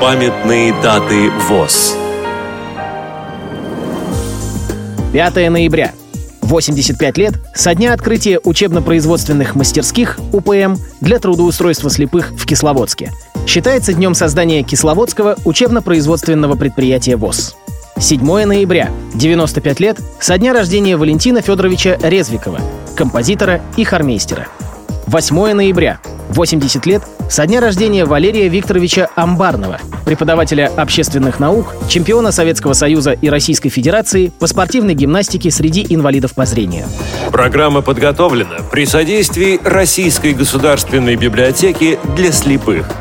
Памятные даты ВОЗ. 5 ноября. 85 лет со дня открытия учебно-производственных мастерских УПМ для трудоустройства слепых в Кисловодске. Считается днем создания Кисловодского учебно-производственного предприятия ВОЗ. 7 ноября. 95 лет со дня рождения Валентина Федоровича Резвикова, композитора и хормейстера. 8 ноября. 80 лет со дня рождения Валерия Викторовича Амбарного, преподавателя общественных наук, чемпиона Советского Союза и Российской Федерации по спортивной гимнастике среди инвалидов по зрению. Программа подготовлена при содействии Российской государственной библиотеки для слепых –